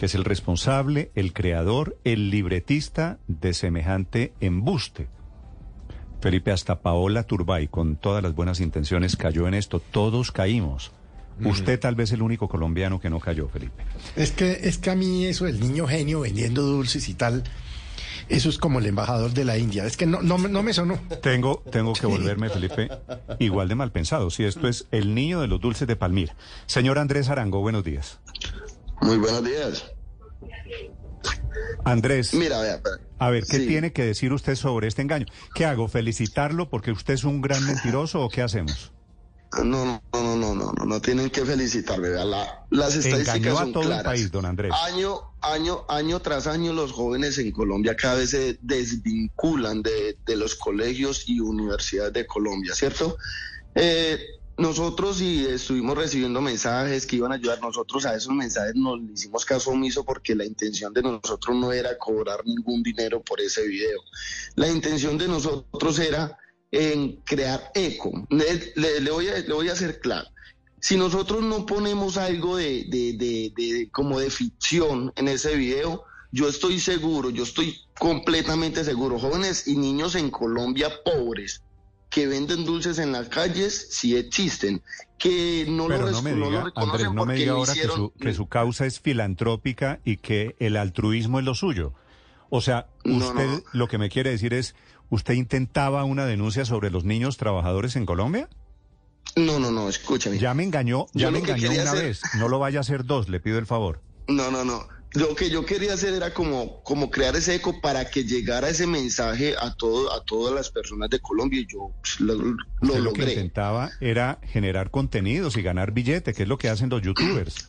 Que es el responsable, el creador, el libretista de semejante embuste. Felipe, hasta Paola Turbay, con todas las buenas intenciones, cayó en esto. Todos caímos. Usted tal vez el único colombiano que no cayó, Felipe. Es que, es que a mí eso del niño genio vendiendo dulces y tal, eso es como el embajador de la India. Es que no, no, no me sonó. Tengo, tengo que volverme, Felipe, igual de mal pensado. Si esto es el niño de los dulces de Palmira. Señor Andrés Arango, buenos días. Muy buenos días. Andrés. Mira, vea, a ver, ¿qué tiene que decir usted sobre este engaño? ¿Qué hago? ¿Felicitarlo porque usted es un gran mentiroso o qué hacemos? No, no, no, no, no, no, no tienen que felicitarme. La, las estadísticas Engañó a son todo claras. el país, don Andrés. Año, año, año tras año, los jóvenes en Colombia cada vez se desvinculan de, de los colegios y universidades de Colombia, ¿cierto? Eh, nosotros sí estuvimos recibiendo mensajes que iban a ayudar. Nosotros a esos mensajes nos hicimos caso omiso porque la intención de nosotros no era cobrar ningún dinero por ese video. La intención de nosotros era en crear eco. Le, voy, a, le voy a hacer claro. Si nosotros no ponemos algo de- de- de- como de ficción en ese video, yo estoy seguro, yo estoy completamente seguro, jóvenes y niños en Colombia pobres que venden dulces en las calles sí existen, que no Pero lo, no me no diga, Andrés, no me diga ahora que hicieron- su, que su causa es filantrópica y que el altruismo es lo suyo. O sea, usted no. lo que me quiere decir es, ¿usted intentaba una denuncia sobre los niños trabajadores en Colombia? No, no, no, escúchame. Ya me engañó, ya Yo me engañó una hacer- vez. No lo vaya a hacer dos, le pido el favor. No, no, no. Lo que yo quería hacer era como, como crear ese eco para que llegara ese mensaje a todo, a todas las personas de Colombia y yo pues, lo, lo lo que logré. intentaba era generar contenidos y ganar billete, que es lo que hacen los youtubers.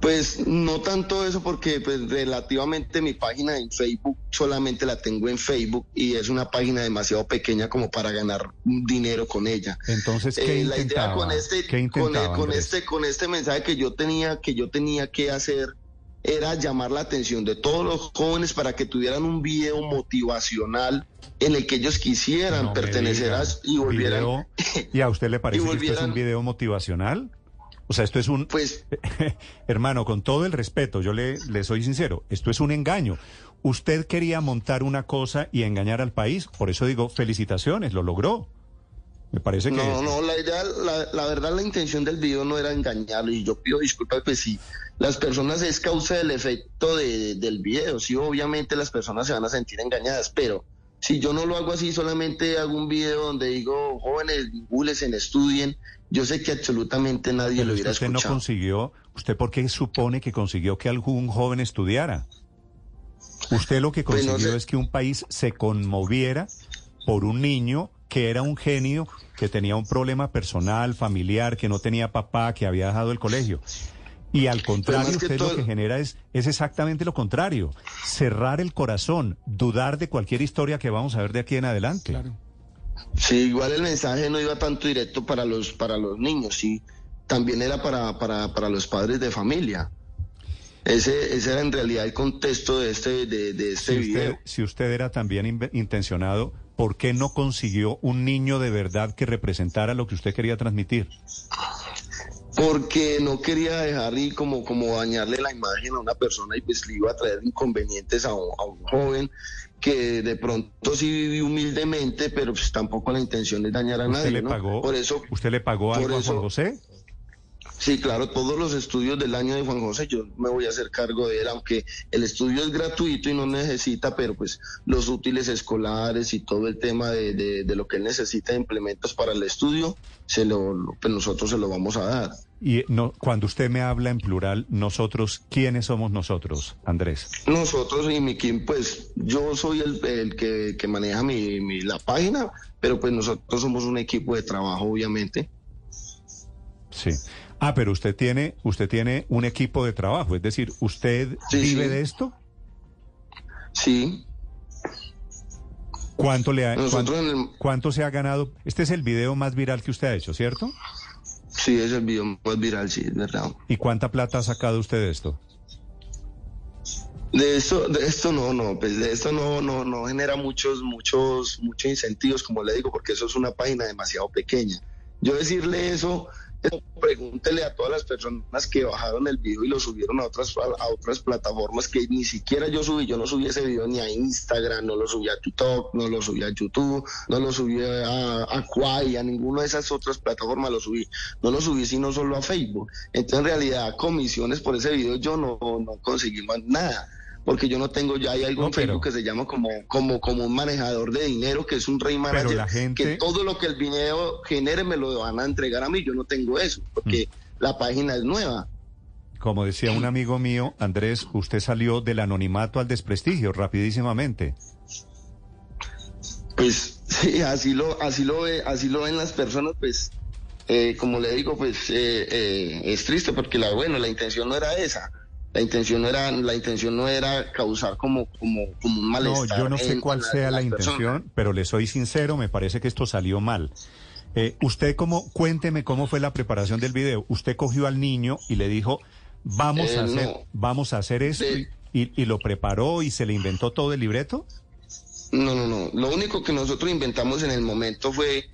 Pues no tanto eso porque pues, relativamente mi página en Facebook solamente la tengo en Facebook y es una página demasiado pequeña como para ganar dinero con ella. Entonces, ¿qué Eh, la idea con este, ¿Qué con, intentaba, con Andrés? este, con este mensaje que yo tenía, que yo tenía que hacer era llamar la atención de todos los jóvenes para que tuvieran un video motivacional en el que ellos quisieran No pertenecer a y volvieran. Video- ¿Y a usted le parece que esto es un video motivacional? O sea, esto es un... Pues Hermano, con todo el respeto, yo le, le soy sincero, esto es un engaño. Usted quería montar una cosa y engañar al país, por eso digo, felicitaciones, lo logró. Me parece que... No, no, la idea, la, la verdad, la intención del video no era engañarlo y yo pido disculpas, pues si las personas es causa del efecto de- del video, sí, obviamente las personas se van a sentir engañadas, pero si yo no lo hago así, solamente hago un video donde digo, jóvenes, vincúlense, estudien, yo sé que absolutamente nadie Pero lo hubiera usted no consiguió, ¿usted por qué supone que consiguió que algún joven estudiara? Usted lo que Pues no consiguió sé. es que un país se conmoviera por un niño que era un genio, que tenía un problema personal, familiar, que no tenía papá, que había dejado el colegio. Y al contrario, usted todo- lo que genera es, es exactamente lo contrario, cerrar el corazón, dudar de cualquier historia que vamos a ver de aquí en adelante. Sí, igual el mensaje no iba tanto directo para los, para los niños, sí, también era para, para, para los padres de familia. Ese, ese era en realidad el contexto de este, de, de este Si video. usted, si usted era también intencionado, ¿por qué no consiguió un niño de verdad que representara lo que usted quería transmitir? porque no quería dejar y como, como dañarle la imagen a una persona y pues le iba a traer inconvenientes a un, a un joven que de pronto sí vive humildemente, pero pues tampoco la intención es dañar a ¿Usted nadie. le ¿no? pagó, Por eso, ¿usted le pagó algo a Juan José? Sí, claro, todos los estudios del año de Juan José, yo me voy a hacer cargo de él, aunque el estudio es gratuito y no necesita, pero pues los útiles escolares y todo el tema de, de- de lo que él necesita de implementos para el estudio, se lo, pues nosotros se lo vamos a dar. Y no, cuando usted me habla en plural, nosotros, ¿quiénes somos nosotros, Andrés? Nosotros y mi equipo, pues yo soy el, el que, que maneja mi, mi- la página, pero pues nosotros somos un equipo de trabajo, obviamente. Sí. Ah, pero usted tiene, usted tiene un equipo de trabajo, es decir, ¿usted Sí, vive sí. de esto? Sí, ¿Cuánto le ha, el, cuánto se ha ganado? Este es el video más viral que usted ha hecho, ¿cierto? sí es el video más viral, sí, es verdad. ¿Y cuánta plata ha sacado usted de esto? De esto, de esto no, no, pues de esto no, no, no genera muchos, muchos, muchos incentivos, como le digo, porque eso es una página demasiado pequeña. Yo decirle eso, pregúntele a todas las personas que bajaron el video y lo subieron a otras, a otras plataformas que ni siquiera yo subí, yo no subí ese video ni a Instagram, no lo subí a TikTok, no lo subí a YouTube, no lo subí a, a Quai, a ninguna de esas otras plataformas lo subí, no lo subí sino solo a Facebook. Entonces en realidad comisiones por ese video yo no, no conseguí más nada porque yo no tengo ya hay algo No, en pero- Facebook que se llama como como como un manejador de dinero que es un rey manager la gente- que todo lo que el video genere me lo van a entregar a mí yo no tengo eso porque Mm. la página es nueva Como decía un amigo mío, Andrés, usted salió del anonimato al desprestigio rapidísimamente. pues sí así lo así lo ve así lo ven las personas pues eh, como le digo pues eh, eh, es triste porque la bueno la intención no era esa la intención no era la intención no era causar como como como un No, malestar yo no sé en- cuál sea la intención, pero le soy sincero, me parece que esto salió mal. Eh, usted cómo, cuénteme cómo fue la preparación del video. Usted cogió al niño y le dijo, vamos Eh, a hacer, no. vamos a hacer esto De- y, y lo preparó y se le inventó todo el libreto. No, no, no. Lo único que nosotros inventamos en el momento fue,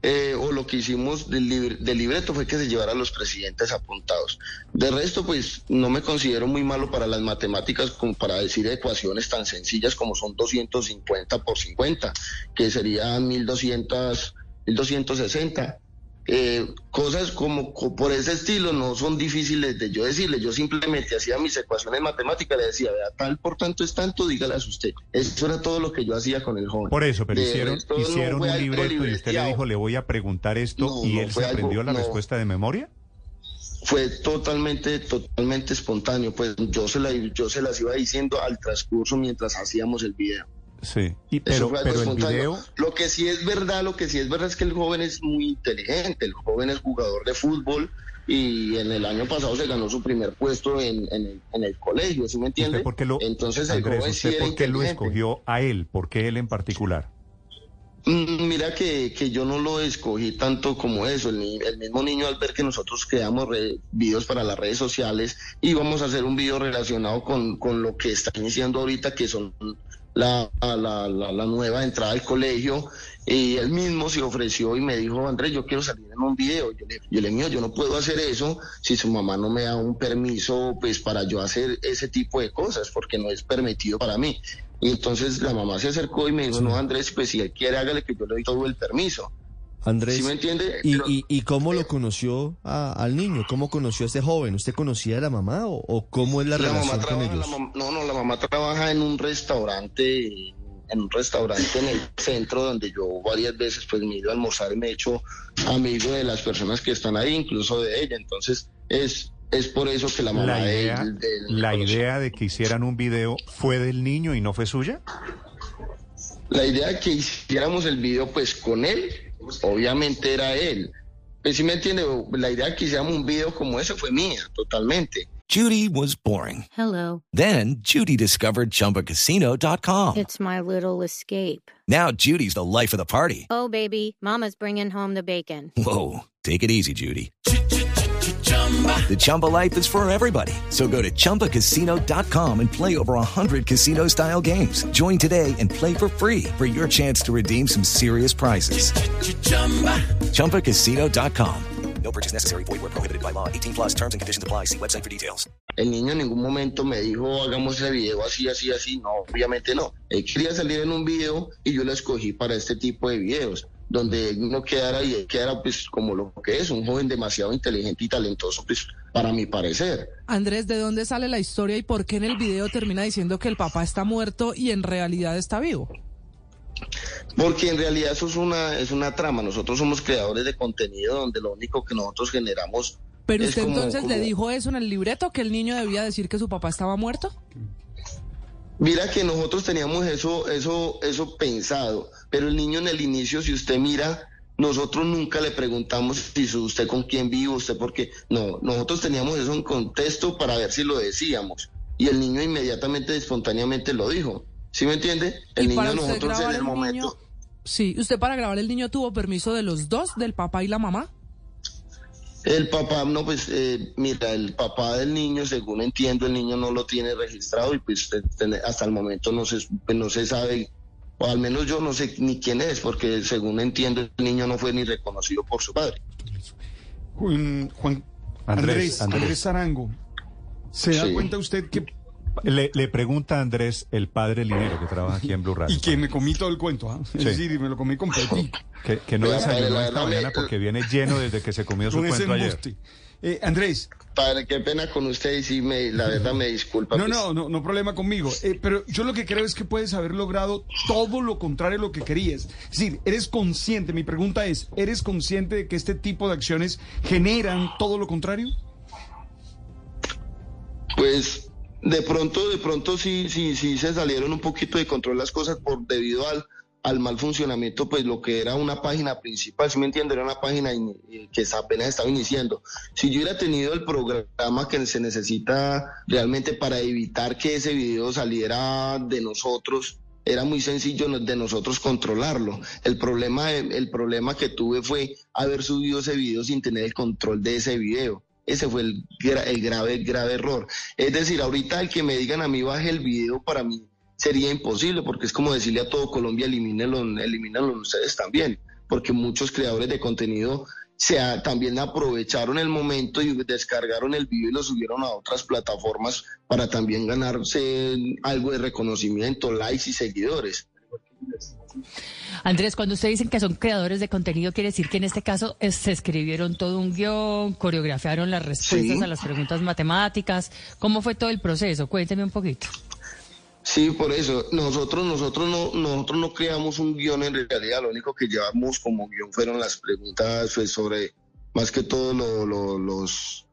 eh, o lo que hicimos del, del libreto fue que se llevara a los presidentes apuntados. De resto, pues no me considero muy malo para las matemáticas para decir ecuaciones tan sencillas como son 250 por 50, que sería 1200, 1260. Eh, cosas como co- por ese estilo no son difíciles de yo decirle. Yo simplemente hacía mis ecuaciones matemáticas, le decía, vea, tal por tanto es tanto, dígalas usted. Eso era todo lo que yo hacía con el joven. Por eso, pero De hicieron, resto, un libreto y usted le dijo, le voy a preguntar esto No, y no, él se algo- aprendió la respuesta de memoria. Fue totalmente, totalmente espontáneo. Pues yo se, la, yo se las iba diciendo al transcurso mientras hacíamos el video. Sí, y, pero, pero el video, Lo que sí es verdad, lo que sí es verdad es que el joven es muy inteligente. El joven es jugador de fútbol y en el año pasado se ganó su primer puesto en, en el, en el colegio, ¿sí me entiende? ¿usted por qué lo, Entonces el Andrés, joven sí por qué lo escogió a él? ¿Por qué él en particular? Mm, Mira que, que yo no lo escogí tanto como eso. El, el mismo niño al ver que nosotros creamos re- videos para las redes sociales íbamos a hacer un video relacionado con, con lo que están diciendo ahorita que son la, la, la, la nueva entrada al colegio y él mismo se ofreció y me dijo, Andrés, yo quiero salir en un video. Yo le, yo le mío, yo no puedo hacer eso si su mamá no me da un permiso pues para yo hacer ese tipo de cosas porque no es permitido para mí. Y entonces la mamá se acercó y me dijo, no, Andrés, pues si él quiere, hágale que yo le doy todo el permiso. Andrés, ¿Sí me entiende? ¿y, Pero- y, y cómo lo conoció a- al niño? ¿Cómo conoció a este joven? ¿Usted conocía a la mamá o, o cómo es la, La mamá relación con ellos? la no, no, la mamá trabaja en un restaurante, en un restaurante en el centro donde yo varias veces pues me he ido a almorzar y me he hecho amigo de las personas que están ahí, incluso de ella. Entonces es, es por eso que la mamá La de idea, él- de él la conoció. idea de que hicieran un video fue del niño y no fue suya. La idea de que hiciéramos el video pues con él, obviamente era él. Pues si me entiende, la idea que hiciéramos un video como ese fue mía, totalmente. Judy was boring. Hello. Then Judy discovered ChumbaCasino.com. It's my little escape. Now Judy's the life of the party. Oh, baby, Mama's bringing home the bacon. Whoa, take it easy, Judy. The Chumba life is for everybody. So go to ChumbaCasino.com and play over 100 casino style games. Join today and play for free for your chance to redeem some serious prizes. ChumbaCasino.com. No purchase necessary. Void where prohibited by law. 18 plus terms and conditions apply. See website for details. El niño en ningún momento me dijo, hagamos ese video así, así, así. No, obviamente no. Él quería salir en un video y yo lo escogí para este tipo de videos, donde él no quedara y él quedara pues como lo que es, un joven demasiado inteligente y talentoso, pues para mi parecer. Andrés, ¿de dónde sale la historia y por qué en el video termina diciendo que el papá está muerto y en realidad está vivo? Porque en realidad eso es una, es una trama. Nosotros somos creadores de contenido donde lo único que nosotros generamos Pero es usted como- entonces le dijo eso en el libreto, que el niño debía decir que su papá estaba muerto. Mira que nosotros teníamos eso, eso, eso pensado, pero el niño en el inicio, si usted mira, nosotros nunca le preguntamos si usted con quién vive, usted por qué. No, nosotros teníamos eso en contexto para ver si lo decíamos. Y el niño inmediatamente, espontáneamente lo dijo. ¿Sí me entiende? El Y niño para nosotros en el el momento... niño, sí, usted para grabar el niño tuvo permiso de los dos, del papá y la mamá. El papá, no, pues, eh, mira, el papá del niño, según entiendo, el niño no lo tiene registrado y pues hasta el momento no se, pues, no se sabe, o al menos yo no sé ni quién es, porque según entiendo, el niño no fue ni reconocido por su padre. Juan, Juan- Andrés, Andrés, Andrés. Andrés Arango, ¿se da Sí. cuenta usted que Le, le pregunta a Andrés, el padre Linero, que trabaja aquí en Blue Radio. y que me comí todo el cuento, ¿ah? Sí. es decir, me lo comí completito Que, que no desayunó esta mañana me- porque viene lleno desde que se comió su cuento ayer. Eh, Andrés, Padre, qué pena con usted y sí, me, la verdad me disculpa. no, pues. no, no, no problema conmigo, eh, pero yo lo que creo es que puedes haber logrado todo lo contrario a lo que querías. Es decir, eres consciente, mi pregunta es, ¿eres consciente de que este tipo de acciones generan todo lo contrario? Pues de pronto, de pronto sí, sí, sí se salieron un poquito de control las cosas por debido al, al mal funcionamiento, pues lo que era una página principal, si me entiende, era una página in- eh, que apenas estaba iniciando. Si yo hubiera tenido el programa que se necesita realmente para evitar que ese video saliera de nosotros, era muy sencillo de nosotros controlarlo. El problema, el problema que tuve fue haber subido ese video sin tener el control de ese video. Ese fue el, el grave, grave error. Es decir, ahorita el que me digan a mí baje el video para mí sería imposible, porque es como decirle a todo Colombia, elimínenlo, elimínenlo ustedes también, porque muchos creadores de contenido se también aprovecharon el momento y descargaron el video y lo subieron a otras plataformas para también ganarse algo de reconocimiento, likes y seguidores. Andrés, cuando usted dicen que son creadores de contenido, quiere decir que en este caso es- se escribieron todo un guion, coreografiaron las respuestas Sí. a las preguntas matemáticas. ¿Cómo fue todo el proceso? Cuénteme un poquito. Sí, por eso nosotros nosotros no nosotros no creamos un guion en realidad, lo único que llevamos como guion fueron las preguntas pues, sobre más que todo lo- lo- los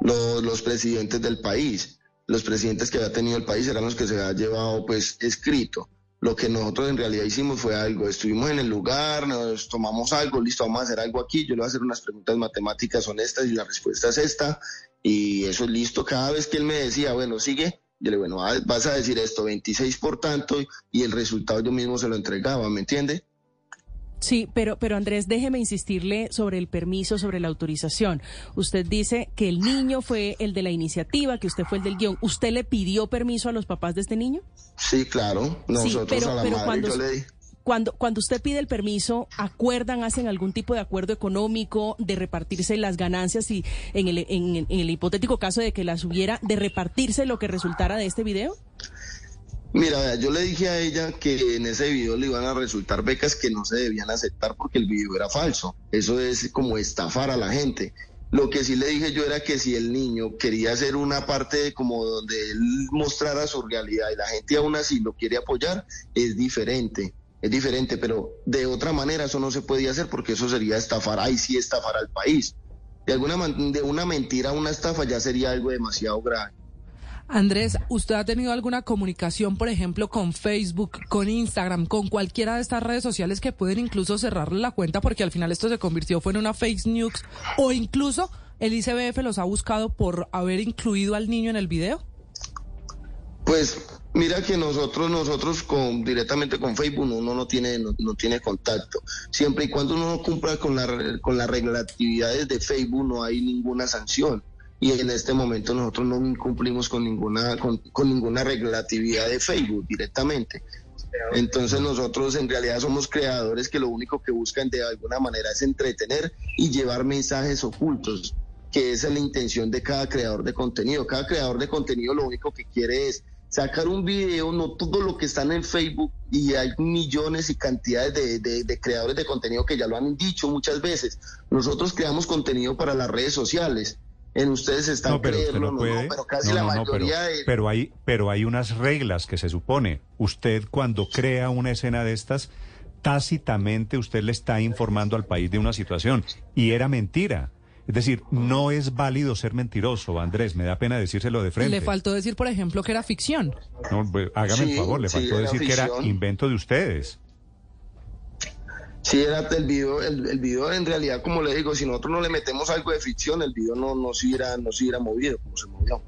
lo- los presidentes del país, los presidentes que había tenido el país eran los que se había llevado pues escrito. Lo que nosotros en realidad hicimos fue algo, estuvimos en el lugar, nos tomamos algo, listo, vamos a hacer algo aquí, yo le voy a hacer unas preguntas matemáticas honestas y la respuesta es esta, y eso es listo. Cada vez que él me decía, bueno, sigue, yo le digo, bueno, vas a decir esto, 26 por tanto, y el resultado yo mismo se lo entregaba, ¿me entiende? Sí, pero, pero Andrés, déjeme insistirle sobre el permiso, sobre la autorización. Usted dice que el niño fue el de la iniciativa, que usted fue el del guion. ¿Usted le pidió permiso a los papás de este niño? Sí, claro, nosotros pero- a la pero madre cuando- yo le di. Cuando, cuando usted pide el permiso, ¿acuerdan, hacen algún tipo de acuerdo económico de repartirse las ganancias y en el, en, en el hipotético caso de que las hubiera, de repartirse lo que resultara de este video? Mira, yo le dije a ella que en ese video le iban a resultar becas que no se debían aceptar porque el video era falso. Eso es como estafar a la gente. Lo que sí le dije yo era que si el niño quería hacer una parte de como donde él mostrara su realidad y la gente aún así lo quiere apoyar, es diferente. Es diferente, pero de otra manera eso no se podía hacer porque eso sería estafar, ahí sí estafar al país. De alguna de una mentira a una estafa ya sería algo demasiado grave. Andrés, ¿usted ha tenido alguna comunicación, por ejemplo, con Facebook, con Instagram, con cualquiera de estas redes sociales que pueden incluso cerrarle la cuenta porque al final esto se convirtió fue en una fake news o incluso el ICBF los ha buscado por haber incluido al niño en el video? Pues mira que nosotros, nosotros con directamente con Facebook uno no tiene, no, no tiene contacto. Siempre y cuando uno no cumpla con la con las regulatividades de Facebook no hay ninguna sanción. Y en este momento nosotros no cumplimos con ninguna, con, ninguna regulatividad de Facebook directamente. Entonces nosotros en realidad somos creadores que lo único que buscan de alguna manera es entretener y llevar mensajes ocultos, que esa es la intención de cada creador de contenido. Cada creador de contenido lo único que quiere es sacar un video, no todo lo que está en Facebook, y hay millones y cantidades de, de- de creadores de contenido que ya lo han dicho muchas veces. Nosotros creamos contenido para las redes sociales. En ustedes están No, pero creerlo, no no, puede. no, pero casi No, la no, pero, mayoría de... pero hay, pero hay unas reglas que se supone. Usted cuando crea una escena de estas, tácitamente usted le está informando al país de una situación y era mentira. Es decir, no es válido ser mentiroso, Andrés. Me da pena decírselo de frente. Le faltó decir, por ejemplo, que era ficción. No, pues, hágame Sí, el favor, le sí, faltó decir que era invento de ustedes. Sí, era el video, el, el video en realidad, como le digo, si nosotros no le metemos algo de ficción, el video no, no, se, hubiera, no se hubiera movido como se movió.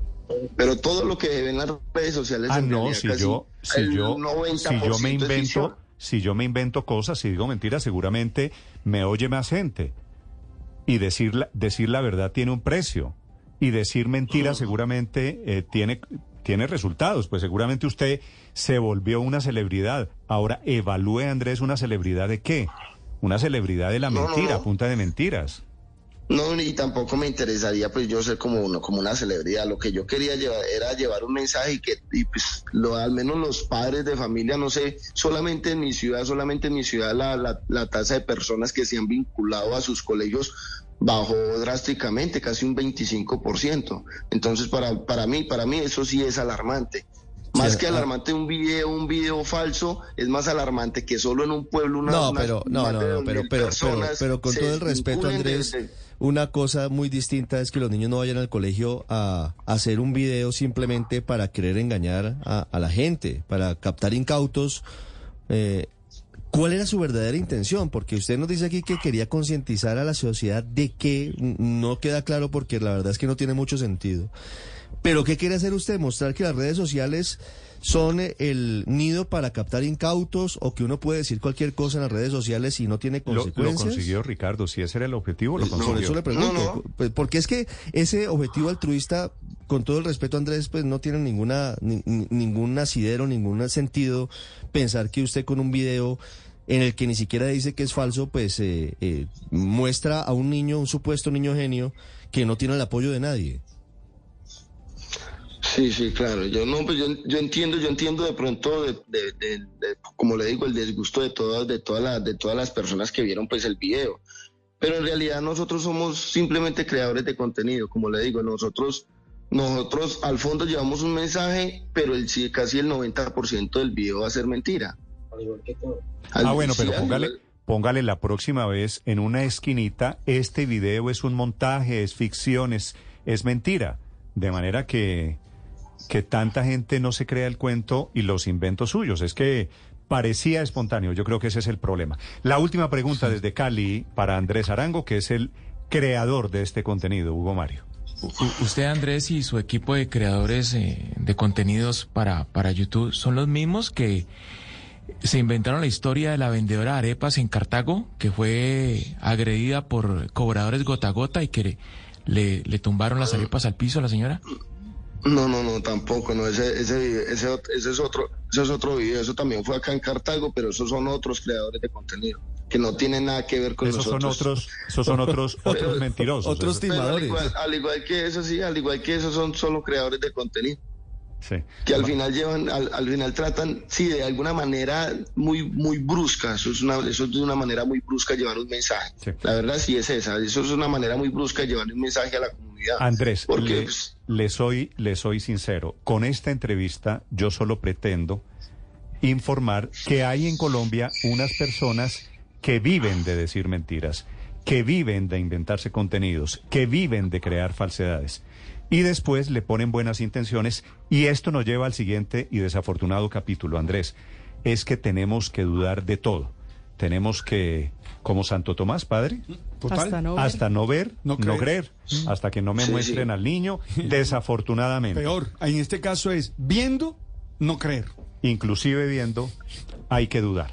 Pero todo lo que ven en las redes sociales... Ah, no, si yo, si yo, 90% si yo me invento, si yo me invento cosas, si digo mentiras, seguramente me oye más gente. Y decir la, decir la verdad tiene un precio. Y decir mentiras seguramente eh, tiene, tiene resultados. Pues seguramente usted se volvió una celebridad. Ahora, evalúe, Andrés, una celebridad de qué? Una celebridad de la No, mentira, no. punta de mentiras. No, y tampoco me interesaría pues yo ser como uno, como una celebridad. Lo que yo quería llevar era llevar un mensaje y que y, pues lo, al menos los padres de familia, no sé, solamente en mi ciudad, solamente en mi ciudad la, la, la tasa de personas que se han vinculado a sus colegios bajó drásticamente, casi un 25%. Entonces para, para mí, para mí eso sí es alarmante. Más Sí, que ah. alarmante un video, un video falso, es más alarmante que solo en un pueblo una No, pero, no, más no, de no, 2.000 pero, pero, pero, personas pero con todo el respeto, Andrés, una cosa muy distinta es que los niños no vayan al colegio a, a hacer un video simplemente para querer engañar a, a la gente, para captar incautos. Eh, ¿Cuál era su verdadera intención? Porque usted nos dice aquí que quería concientizar a la sociedad de que no queda claro porque la verdad es que no tiene mucho sentido. Pero ¿qué quiere hacer usted? ¿Mostrar que las redes sociales son eh, el nido para captar incautos o que uno puede decir cualquier cosa en las redes sociales y no tiene Lo, lo consecuencias? consiguió Ricardo, si ese era el objetivo, lo Por consiguió. eso le pregunto, No, no. pues, porque es que ese objetivo altruista, con todo el respeto Andrés, pues no tiene ninguna ni- ni- ningún asidero, ningún sentido pensar que usted con un video en el que ni siquiera dice que es falso, pues eh, eh, muestra a un niño, un supuesto niño genio, que no tiene el apoyo de nadie. Sí, sí, claro. Yo no, pues yo, yo entiendo, yo entiendo de pronto, de, de- de- de- como le digo, el disgusto de todas, de todas las, de todas las personas que vieron pues el video. Pero en realidad nosotros somos simplemente creadores de contenido, como le digo, nosotros, nosotros al fondo llevamos un mensaje, pero el casi el 90% del video va a ser mentira. Ah, bueno, pero al póngale, igual- póngale la próxima vez en una esquinita, este video es un montaje, es ficción, es, es mentira. De manera que, que tanta gente no se crea el cuento y los inventos suyos. Es que parecía espontáneo, yo creo que ese es el problema. La última pregunta desde Cali para Andrés Arango, que es el creador de este contenido, Hugo Mario. Usted, Andrés, y su equipo de creadores eh, de contenidos para, para YouTube son los mismos que se inventaron la historia de la vendedora de arepas en Cartago, que fue agredida por cobradores gota a gota y que le, le tumbaron las arepas al piso a la señora. No, no, no, tampoco, no, ese, ese, ese, ese es otro, ese es otro video, eso también fue acá en Cartago, pero esos son otros creadores de contenido, que no tienen nada que ver con Esos son nosotros. otros, esos son otros, otros mentirosos. Otros al timadores. igual, al igual que eso, sí, al igual que esos son solo creadores de contenido, Sí. que al final llevan, al, al final tratan, sí, de alguna manera muy, muy brusca, eso es una, eso es de una manera muy brusca llevar un mensaje. Sí. La verdad sí es esa, eso es una manera muy brusca de llevar un mensaje a la comunidad. Andrés, Porque, le, pues, le soy, le soy sincero. Con esta entrevista yo solo pretendo informar que hay en Colombia unas personas que viven de decir mentiras, que viven de inventarse contenidos, que viven de crear falsedades. Y después le ponen buenas intenciones y esto nos lleva al siguiente y desafortunado capítulo, Andrés. Es que tenemos que dudar de todo. Tenemos que, como Santo Tomás, padre, Total. Hasta no ver. hasta no ver, No no creer. creer, hasta que no me Sí, muestren sí. al niño, desafortunadamente. Peor, en este caso es viendo, no creer. Inclusive viendo, hay que dudar.